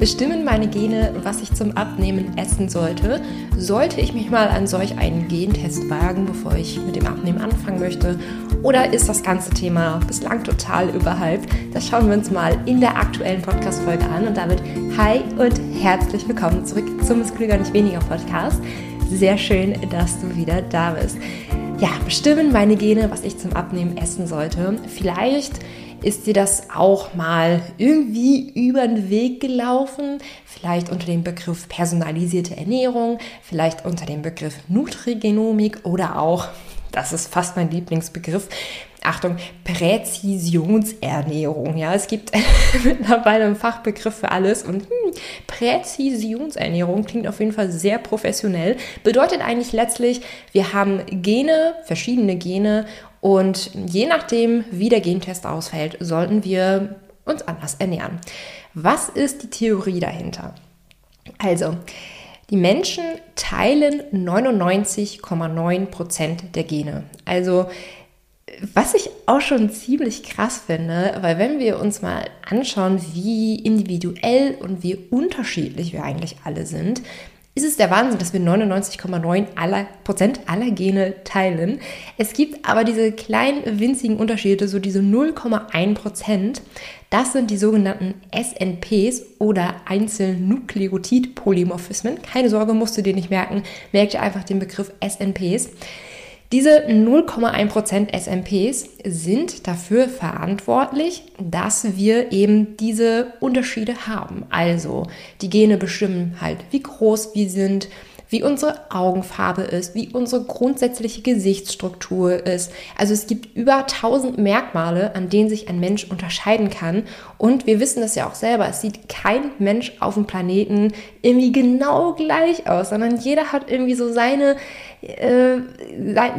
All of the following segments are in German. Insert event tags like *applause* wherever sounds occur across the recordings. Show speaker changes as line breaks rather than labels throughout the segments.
Bestimmen meine Gene, was ich zum Abnehmen essen sollte? Sollte ich mich mal an solch einen Gentest wagen, bevor ich mit dem Abnehmen anfangen möchte? Oder ist das ganze Thema bislang total überhyped? Das schauen wir uns mal in der aktuellen Podcast-Folge an. Und damit hi und herzlich willkommen zurück zum Es Klüger nicht weniger Podcast. Sehr schön, dass du wieder da bist. Ja, bestimmen meine Gene, was ich zum Abnehmen essen sollte. Vielleicht ist dir das auch mal irgendwie über den Weg gelaufen? Vielleicht unter dem Begriff personalisierte Ernährung, vielleicht unter dem Begriff Nutrigenomik oder auch, das ist fast mein Lieblingsbegriff, Achtung, Präzisionsernährung. Ja, es gibt *laughs* mittlerweile einen Fachbegriff für alles und hm, Präzisionsernährung klingt auf jeden Fall sehr professionell. Bedeutet eigentlich letztlich, wir haben Gene, verschiedene Gene und je nachdem, wie der Gentest ausfällt, sollten wir uns anders ernähren. Was ist die Theorie dahinter? Also, die Menschen teilen 99,9% der Gene. Also, was ich auch schon ziemlich krass finde, weil wenn wir uns mal anschauen, wie individuell und wie unterschiedlich wir eigentlich alle sind, ist es der Wahnsinn, dass wir 99,9 aller Prozent aller Gene teilen. Es gibt aber diese kleinen winzigen Unterschiede, so diese 0,1 Prozent. Das sind die sogenannten SNPs oder Einzelnukleotid-Polymorphismen. Keine Sorge, musst du dir nicht merken. Merk dir einfach den Begriff SNPs. Diese 0,1% SMPs sind dafür verantwortlich, dass wir eben diese Unterschiede haben. Also die Gene bestimmen halt, wie groß wir sind, wie unsere Augenfarbe ist, wie unsere grundsätzliche Gesichtsstruktur ist. Also es gibt über 1000 Merkmale, an denen sich ein Mensch unterscheiden kann. Und wir wissen das ja auch selber, es sieht kein Mensch auf dem Planeten irgendwie genau gleich aus, sondern jeder hat irgendwie so seine, äh,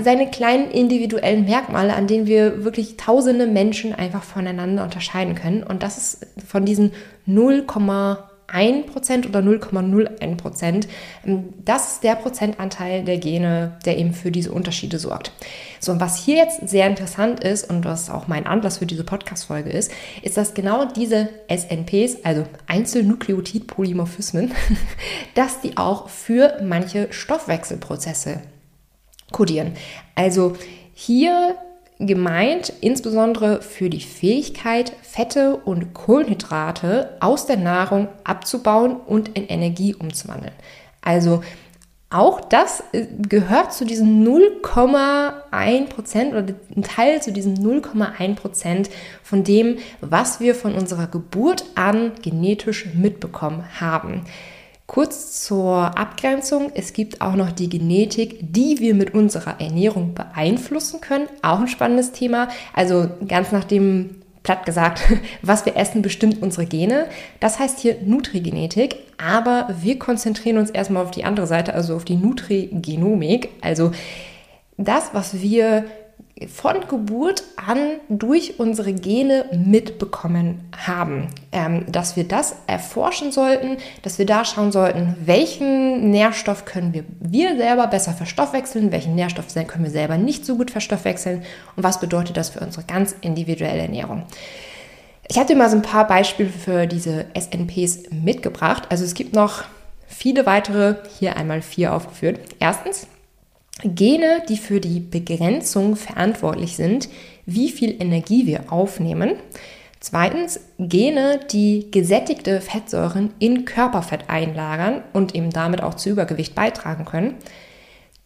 seine kleinen individuellen Merkmale, an denen wir wirklich tausende Menschen einfach voneinander unterscheiden können. Und das ist von diesen 0, 1% oder 0,01%. Ähm, das ist der Prozentanteil der Gene, der eben für diese Unterschiede sorgt. So, und was hier jetzt sehr interessant ist und was auch mein Anlass für diese Podcast-Folge ist, ist, dass genau diese SNPs, also Einzelnukleotidpolymorphismen, *laughs* dass die auch für manche Stoffwechselprozesse kodieren. Also hier gemeint, insbesondere für die Fähigkeit, Fette und Kohlenhydrate aus der Nahrung abzubauen und in Energie umzuwandeln. Also auch das äh, gehört zu diesen 0,1 Prozent oder ein Teil zu diesen 0,1 Prozent von dem, was wir von unserer Geburt an genetisch mitbekommen haben. Kurz zur Abgrenzung, es gibt auch noch die Genetik, die wir mit unserer Ernährung beeinflussen können. Auch ein spannendes Thema. Also ganz nach dem platt gesagt, *laughs* was wir essen, bestimmt unsere Gene. Das heißt hier Nutrigenetik, aber wir konzentrieren uns erstmal auf die andere Seite, also auf die Nutrigenomik, also das, was wir von Geburt an durch unsere Gene mitbekommen haben. Ähm, dass wir das erforschen sollten, dass wir da schauen sollten, welchen Nährstoff können wir, wir selber besser verstoffwechseln, welchen Nährstoff können wir selber nicht so gut verstoffwechseln und was bedeutet das für unsere ganz individuelle Ernährung. Ich hatte mal so ein paar Beispiele für diese SNPs mitgebracht. Also es gibt noch viele weitere, hier einmal vier aufgeführt. Erstens, Gene, die für die Begrenzung verantwortlich sind, wie viel Energie wir aufnehmen. Zweitens Gene, die gesättigte Fettsäuren in Körperfett einlagern und eben damit auch zu Übergewicht beitragen können.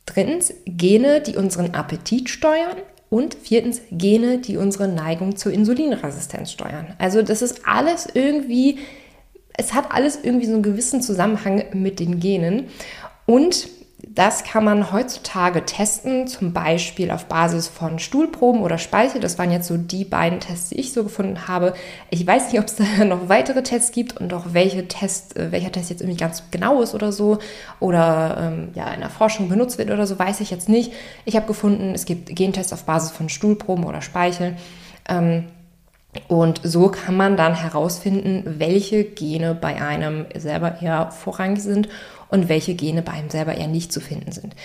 Drittens Gene, die unseren Appetit steuern. Und viertens Gene, die unsere Neigung zur Insulinresistenz steuern. Also das ist alles irgendwie, es hat alles irgendwie so einen gewissen Zusammenhang mit den Genen. Und das kann man heutzutage testen, zum Beispiel auf Basis von Stuhlproben oder Speichel. Das waren jetzt so die beiden Tests, die ich so gefunden habe. Ich weiß nicht, ob es *laughs* da noch weitere Tests gibt und auch welche Test, äh, welcher Test jetzt irgendwie ganz genau ist oder so oder ähm, ja in der Forschung benutzt wird oder so, weiß ich jetzt nicht. Ich habe gefunden, es gibt Gentests auf Basis von Stuhlproben oder Speichel. Ähm, und so kann man dann herausfinden, welche Gene bei einem selber eher vorrangig sind und welche Gene bei einem selber eher nicht zu finden sind.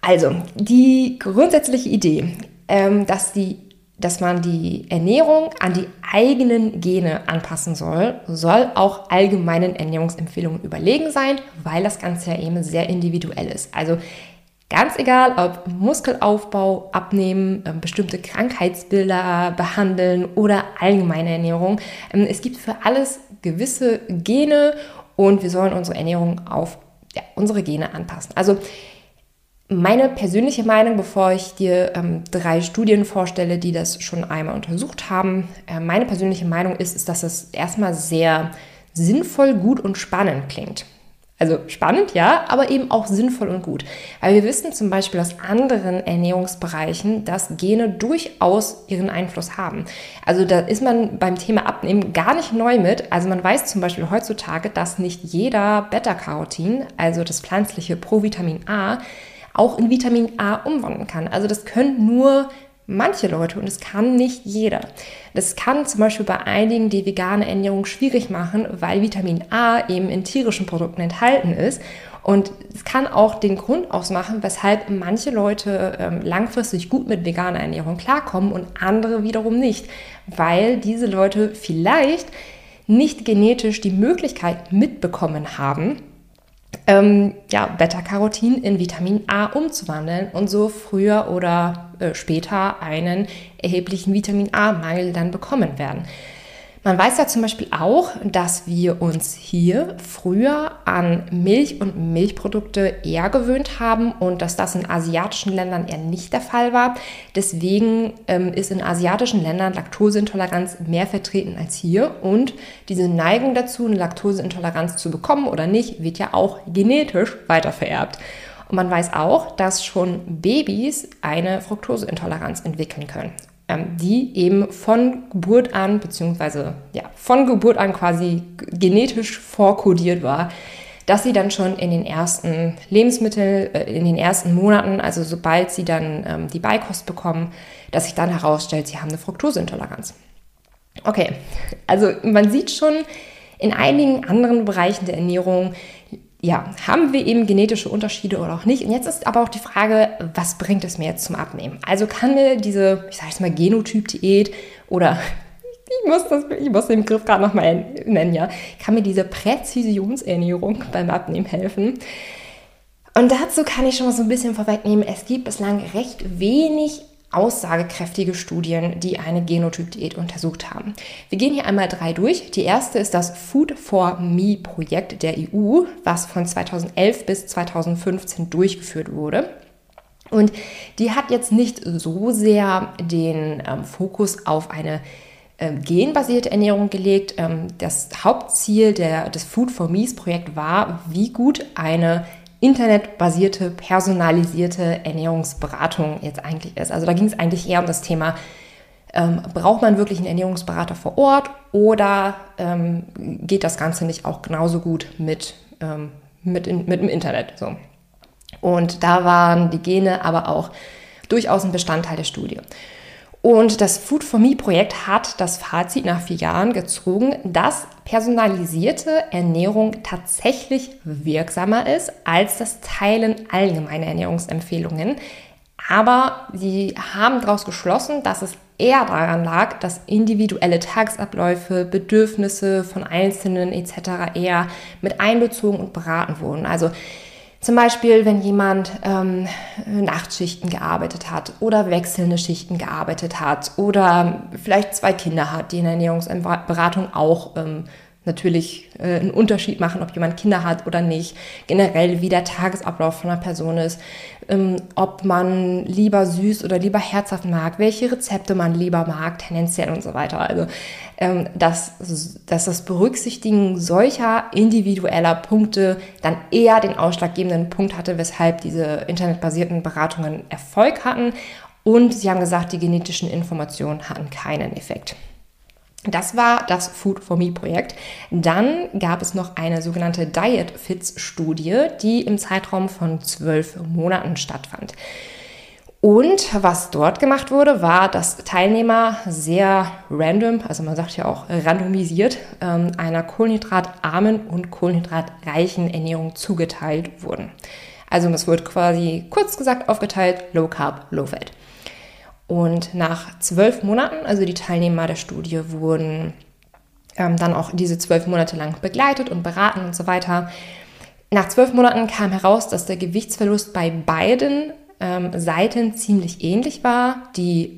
Also, die grundsätzliche Idee, ähm, dass die dass man die Ernährung an die eigenen Gene anpassen soll, soll auch allgemeinen Ernährungsempfehlungen überlegen sein, weil das Ganze ja eben sehr individuell ist. Also ganz egal, ob Muskelaufbau, Abnehmen, ähm, bestimmte Krankheitsbilder behandeln oder allgemeine Ernährung. Ähm, es gibt für alles gewisse Gene und wir sollen unsere Ernährung auf ja, unsere Gene anpassen. Also meine persönliche Meinung, bevor ich dir ähm, drei Studien vorstelle, die das schon einmal untersucht haben, äh, meine persönliche Meinung ist, ist, dass es erstmal sehr sinnvoll, gut und spannend klingt. Also spannend, ja, aber eben auch sinnvoll und gut. Weil wir wissen zum Beispiel aus anderen Ernährungsbereichen, dass Gene durchaus ihren Einfluss haben. Also da ist man beim Thema Abnehmen gar nicht neu mit. Also man weiß zum Beispiel heutzutage, dass nicht jeder Beta-Carotin, also das pflanzliche Provitamin A, auch in Vitamin A umwandeln kann. Also das können nur manche Leute und es kann nicht jeder. Das kann zum Beispiel bei einigen die vegane Ernährung schwierig machen, weil Vitamin A eben in tierischen Produkten enthalten ist. Und es kann auch den Grund ausmachen, weshalb manche Leute ähm, langfristig gut mit veganer Ernährung klarkommen und andere wiederum nicht, weil diese Leute vielleicht nicht genetisch die Möglichkeit mitbekommen haben, ähm, ja, Beta-Carotin in Vitamin A umzuwandeln und so früher oder äh, später einen erheblichen Vitamin A-Mangel dann bekommen werden. Man weiß ja zum Beispiel auch, dass wir uns hier früher an Milch und Milchprodukte eher gewöhnt haben und dass das in asiatischen Ländern eher nicht der Fall war. Deswegen ähm, ist in asiatischen Ländern Laktoseintoleranz mehr vertreten als hier und diese Neigung dazu, eine Laktoseintoleranz zu bekommen oder nicht, wird ja auch genetisch weitervererbt. Und man weiß auch, dass schon Babys eine Fructoseintoleranz entwickeln können. Ähm, die eben von Geburt an, beziehungsweise ja, von Geburt an quasi genetisch vorkodiert war, dass sie dann schon in den ersten Lebensmitteln, äh, in den ersten Monaten, also sobald sie dann ähm, die Beikost bekommen, dass sich dann herausstellt, sie haben eine Fructoseintoleranz. Okay, also man sieht schon in einigen anderen Bereichen der Ernährung ja, haben wir eben genetische Unterschiede oder auch nicht? Und jetzt ist aber auch die Frage, was bringt es mir jetzt zum Abnehmen? Also kann mir diese, ich sage jetzt mal Genotyp-Diät oder *laughs* ich muss, das, ich muss den Begriff gerade nochmal nennen, ja, kann mir diese Präzisionsernährung beim Abnehmen helfen? Und dazu kann ich schon mal so ein bisschen vorwegnehmen, es gibt bislang recht wenig aussagekräftige Studien, die eine Genotyp-Diät untersucht haben. Wir gehen hier einmal drei durch. Die erste ist das Food for Me Projekt der EU, was von 2011 bis 2015 durchgeführt wurde. Und die hat jetzt nicht so sehr den ähm, Fokus auf eine ähm, genbasierte Ernährung gelegt. Ähm, das Hauptziel der, des Food for Me Projekt war, wie gut eine internetbasierte, personalisierte Ernährungsberatung jetzt eigentlich ist. Also da ging es eigentlich eher um das Thema, ähm, braucht man wirklich einen Ernährungsberater vor Ort oder ähm, geht das Ganze nicht auch genauso gut mit, ähm, mit, in, mit dem Internet? So. Und da waren die Gene aber auch durchaus ein Bestandteil der Studie. Und das Food for Me Projekt hat das Fazit nach vier Jahren gezogen, dass personalisierte Ernährung tatsächlich wirksamer ist als das Teilen allgemeiner Ernährungsempfehlungen. Aber sie haben daraus geschlossen, dass es eher daran lag, dass individuelle Tagesabläufe, Bedürfnisse von Einzelnen etc. eher mit einbezogen und beraten wurden. Also zum Beispiel, wenn jemand ähm, Nachtschichten gearbeitet hat oder wechselnde Schichten gearbeitet hat oder vielleicht zwei Kinder hat, die in der Ernährungsberatung auch ähm, natürlich äh, einen Unterschied machen, ob jemand Kinder hat oder nicht. Generell, wie der Tagesablauf von einer Person ist, ähm, ob man lieber süß oder lieber herzhaft mag, welche Rezepte man lieber mag, tendenziell und so weiter. Also, ähm, dass, dass das Berücksichtigen solcher individueller Punkte dann eher den ausschlaggebenden Punkt hatte, weshalb diese internetbasierten Beratungen Erfolg hatten. Und sie haben gesagt, die genetischen Informationen hatten keinen Effekt. Das war das Food for Me Projekt. Dann gab es noch eine sogenannte Diet Fits Studie, die im Zeitraum von zwölf Monaten stattfand. Und was dort gemacht wurde, war, dass Teilnehmer sehr random, also man sagt ja auch randomisiert, ähm, einer kohlenhydratarmen und kohlenhydratreichen Ernährung zugeteilt wurden. Also es wird quasi kurz gesagt aufgeteilt Low Carb, Low Fat. Und nach zwölf Monaten, also die Teilnehmer der Studie wurden ähm, dann auch diese zwölf Monate lang begleitet und beraten und so weiter. Nach zwölf Monaten kam heraus, dass der Gewichtsverlust bei beiden ähm, Seiten ziemlich ähnlich war. Die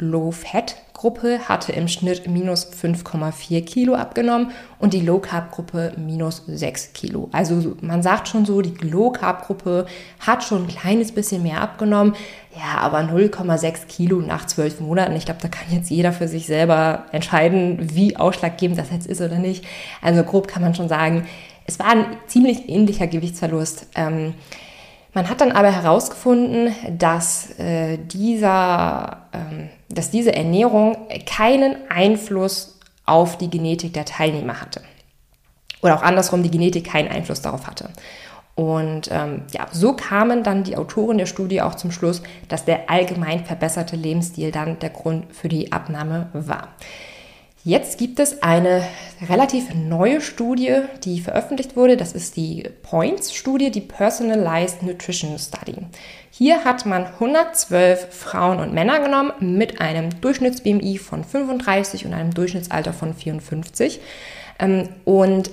Low-Fat-Gruppe hatte im Schnitt minus 5,4 Kilo abgenommen und die Low-Carb-Gruppe minus 6 Kilo. Also man sagt schon so, die Low-Carb-Gruppe hat schon ein kleines bisschen mehr abgenommen. Ja, aber 0,6 Kilo nach zwölf Monaten. Ich glaube, da kann jetzt jeder für sich selber entscheiden, wie ausschlaggebend das jetzt ist oder nicht. Also grob kann man schon sagen, es war ein ziemlich ähnlicher Gewichtsverlust. Ähm, man hat dann aber herausgefunden, dass, äh, dieser, ähm, dass diese Ernährung keinen Einfluss auf die Genetik der Teilnehmer hatte. Oder auch andersrum, die Genetik keinen Einfluss darauf hatte. Und ähm, ja, so kamen dann die Autoren der Studie auch zum Schluss, dass der allgemein verbesserte Lebensstil dann der Grund für die Abnahme war. Jetzt gibt es eine relativ neue Studie, die veröffentlicht wurde. Das ist die POINTS-Studie, die Personalized Nutrition Study. Hier hat man 112 Frauen und Männer genommen mit einem Durchschnitts-BMI von 35 und einem Durchschnittsalter von 54. Ähm, und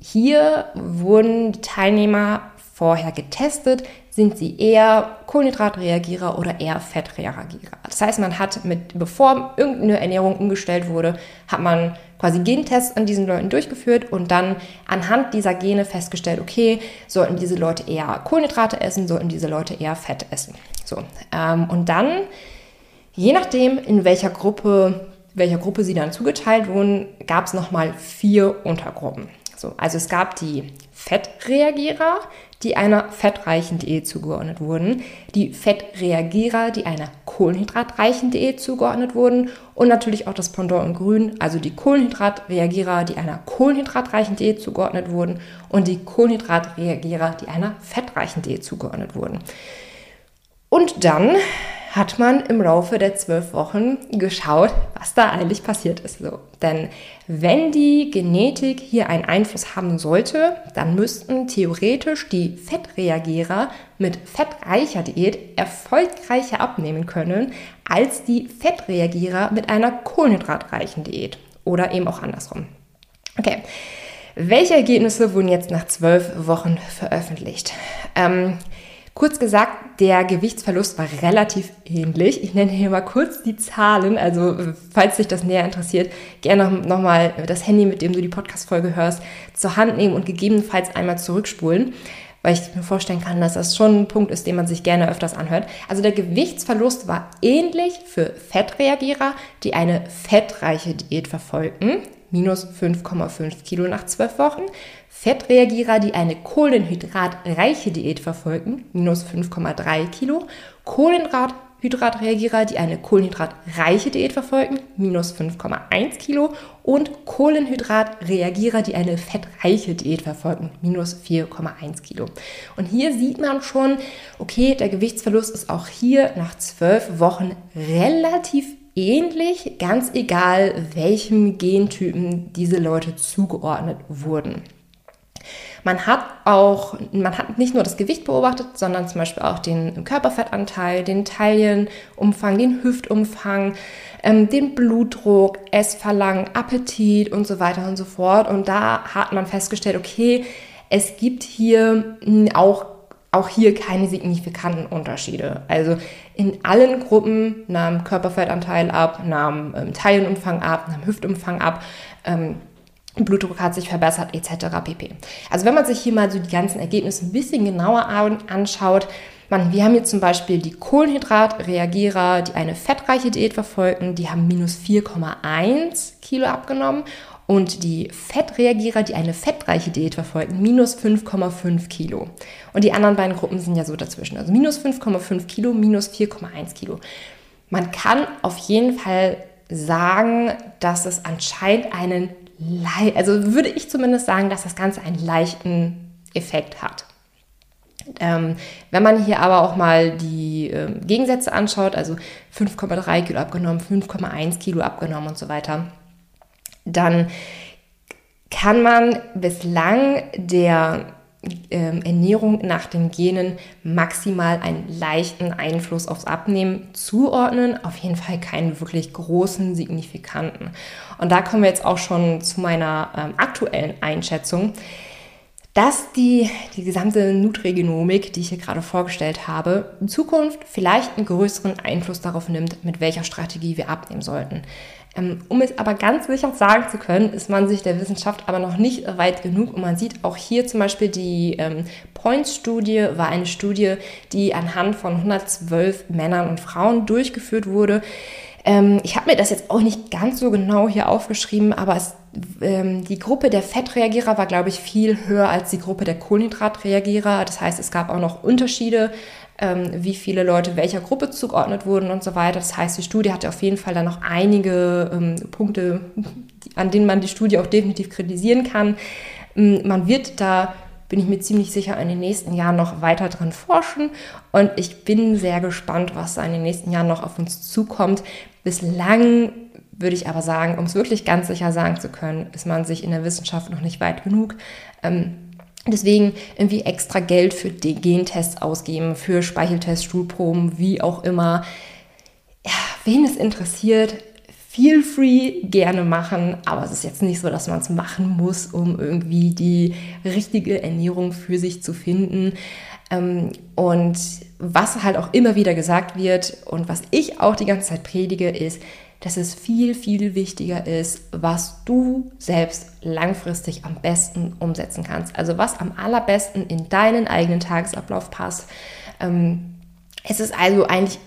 hier wurden die Teilnehmer vorher getestet, sind sie eher Kohlenhydratreagierer oder eher Fettreagierer. Das heißt, man hat mit, bevor irgendeine Ernährung umgestellt wurde, hat man quasi Gentests an diesen Leuten durchgeführt und dann anhand dieser Gene festgestellt, okay, sollten diese Leute eher Kohlenhydrate essen, sollten diese Leute eher Fett essen. So, ähm, und dann, je nachdem, in welcher Gruppe, welcher Gruppe sie dann zugeteilt wurden, gab es nochmal vier Untergruppen. So, also es gab die Fettreagierer, die einer fettreichen Diät zugeordnet wurden, die Fettreagierer, die einer kohlenhydratreichen Diät zugeordnet wurden und natürlich auch das Pendant in Grün, also die Kohlenhydratreagierer, die einer kohlenhydratreichen Diät zugeordnet wurden und die Kohlenhydratreagierer, die einer fettreichen Diät zugeordnet wurden. Und dann hat man im Laufe der zwölf Wochen geschaut, was da eigentlich passiert ist. So. Denn wenn die Genetik hier einen Einfluss haben sollte, dann müssten theoretisch die Fettreagierer mit fettreicher Diät erfolgreicher abnehmen können als die Fettreagierer mit einer kohlenhydratreichen Diät. Oder eben auch andersrum. Okay. Welche Ergebnisse wurden jetzt nach zwölf Wochen veröffentlicht? Ähm, Kurz gesagt, der Gewichtsverlust war relativ ähnlich. Ich nenne hier mal kurz die Zahlen. Also, falls dich das näher interessiert, gerne nochmal das Handy, mit dem du die Podcast-Folge hörst, zur Hand nehmen und gegebenenfalls einmal zurückspulen, weil ich mir vorstellen kann, dass das schon ein Punkt ist, den man sich gerne öfters anhört. Also, der Gewichtsverlust war ähnlich für Fettreagierer, die eine fettreiche Diät verfolgten, minus 5,5 Kilo nach 12 Wochen, Fettreagierer, die eine kohlenhydratreiche Diät verfolgen, minus 5,3 Kilo. Kohlenhydratreagierer, die eine kohlenhydratreiche Diät verfolgen, minus 5,1 Kilo. Und Kohlenhydratreagierer, die eine fettreiche Diät verfolgen, minus 4,1 Kilo. Und hier sieht man schon, okay, der Gewichtsverlust ist auch hier nach zwölf Wochen relativ ähnlich, ganz egal, welchem Gentypen diese Leute zugeordnet wurden. Man hat auch, man hat nicht nur das Gewicht beobachtet, sondern zum Beispiel auch den Körperfettanteil, den Taillenumfang, den Hüftumfang, ähm, den Blutdruck, Essverlangen, Appetit und so weiter und so fort. Und da hat man festgestellt, okay, es gibt hier auch auch hier keine signifikanten Unterschiede. Also in allen Gruppen nahm Körperfettanteil ab, nahm ähm, Taillenumfang ab, nahm Hüftumfang ab. Ähm, Blutdruck hat sich verbessert etc. pp. Also wenn man sich hier mal so die ganzen Ergebnisse ein bisschen genauer anschaut, man, wir haben hier zum Beispiel die Kohlenhydratreagierer, die eine fettreiche Diät verfolgen, die haben minus 4,1 Kilo abgenommen und die Fettreagierer, die eine fettreiche Diät verfolgen, minus 5,5 Kilo. Und die anderen beiden Gruppen sind ja so dazwischen, also minus 5,5 Kilo, minus 4,1 Kilo. Man kann auf jeden Fall sagen, dass es anscheinend einen also würde ich zumindest sagen, dass das Ganze einen leichten Effekt hat. Ähm, wenn man hier aber auch mal die äh, Gegensätze anschaut, also 5,3 Kilo abgenommen, 5,1 Kilo abgenommen und so weiter, dann kann man bislang der ähm, Ernährung nach den Genen maximal einen leichten Einfluss aufs Abnehmen zuordnen, auf jeden Fall keinen wirklich großen, signifikanten. Und da kommen wir jetzt auch schon zu meiner ähm, aktuellen Einschätzung, dass die, die gesamte Nutrigenomik, die ich hier gerade vorgestellt habe, in Zukunft vielleicht einen größeren Einfluss darauf nimmt, mit welcher Strategie wir abnehmen sollten. Ähm, um es aber ganz sicher sagen zu können, ist man sich der Wissenschaft aber noch nicht weit genug. Und man sieht auch hier zum Beispiel die ähm, Points-Studie war eine Studie, die anhand von 112 Männern und Frauen durchgeführt wurde. Ähm, ich habe mir das jetzt auch nicht ganz so genau hier aufgeschrieben, aber es, ähm, die Gruppe der Fettreagierer war, glaube ich, viel höher als die Gruppe der Kohlenhydratreagierer. Das heißt, es gab auch noch Unterschiede wie viele Leute welcher Gruppe zugeordnet wurden und so weiter. Das heißt, die Studie hatte auf jeden Fall dann noch einige ähm, Punkte, an denen man die Studie auch definitiv kritisieren kann. Ähm, man wird da bin ich mir ziemlich sicher in den nächsten Jahren noch weiter dran forschen und ich bin sehr gespannt, was da in den nächsten Jahren noch auf uns zukommt. Bislang würde ich aber sagen, um es wirklich ganz sicher sagen zu können, ist man sich in der Wissenschaft noch nicht weit genug. Ähm, Deswegen irgendwie extra Geld für die Gentests ausgeben, für Speicheltests, Stuhlproben, wie auch immer. Ja, wen es interessiert, feel free gerne machen, aber es ist jetzt nicht so, dass man es machen muss, um irgendwie die richtige Ernährung für sich zu finden. Ähm, und was halt auch immer wieder gesagt wird und was ich auch die ganze Zeit predige, ist, dass es viel, viel wichtiger ist, was du selbst langfristig am besten umsetzen kannst. Also was am allerbesten in deinen eigenen Tagesablauf passt. Ähm, es ist also eigentlich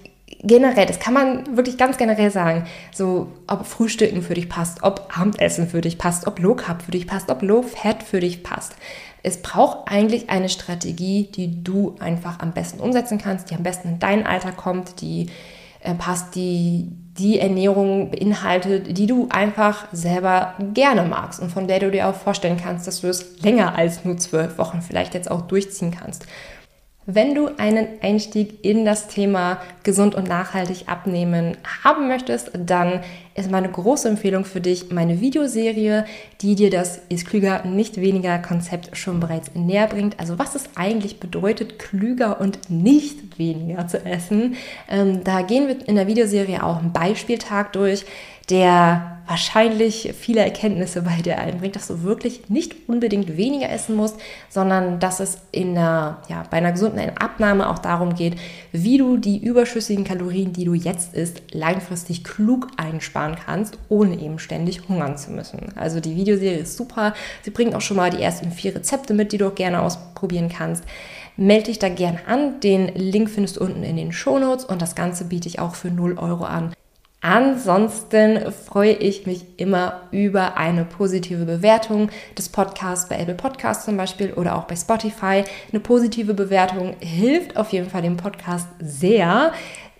generell, das kann man wirklich ganz generell sagen, so ob Frühstücken für dich passt, ob Abendessen für dich passt, ob Low Carb für dich passt, ob Low Fat für dich passt. Es braucht eigentlich eine Strategie, die du einfach am besten umsetzen kannst, die am besten in dein Alter kommt, die passt, die die Ernährung beinhaltet, die du einfach selber gerne magst und von der du dir auch vorstellen kannst, dass du es länger als nur zwölf Wochen vielleicht jetzt auch durchziehen kannst. Wenn du einen Einstieg in das Thema gesund und nachhaltig abnehmen haben möchtest, dann ist meine große Empfehlung für dich meine Videoserie, die dir das ist klüger, nicht weniger Konzept schon bereits näher bringt. Also was es eigentlich bedeutet, klüger und nicht weniger zu essen. Ähm, da gehen wir in der Videoserie auch einen Beispieltag durch, der wahrscheinlich viele Erkenntnisse bei dir einbringt, dass du wirklich nicht unbedingt weniger essen musst, sondern dass es in einer, ja, bei einer gesunden Abnahme auch darum geht, wie du die überschüssigen Kalorien, die du jetzt isst, langfristig klug einsparen kannst, ohne eben ständig hungern zu müssen. Also die Videoserie ist super. Sie bringt auch schon mal die ersten vier Rezepte mit, die du auch gerne ausprobieren kannst. Melde dich da gerne an. Den Link findest du unten in den Show Notes und das Ganze biete ich auch für 0 Euro an. Ansonsten freue ich mich immer über eine positive Bewertung des Podcasts bei Apple Podcasts zum Beispiel oder auch bei Spotify. Eine positive Bewertung hilft auf jeden Fall dem Podcast sehr,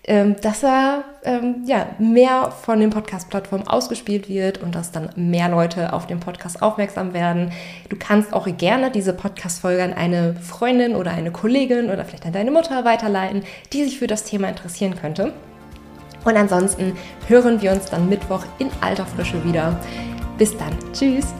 ähm, dass er ähm, ja, mehr von den Podcast-Plattformen ausgespielt wird und dass dann mehr Leute auf den Podcast aufmerksam werden. Du kannst auch gerne diese Podcast-Folge an eine Freundin oder eine Kollegin oder vielleicht an deine Mutter weiterleiten, die sich für das Thema interessieren könnte. Und ansonsten hören wir uns dann Mittwoch in alter Frische wieder. Bis dann. Tschüss.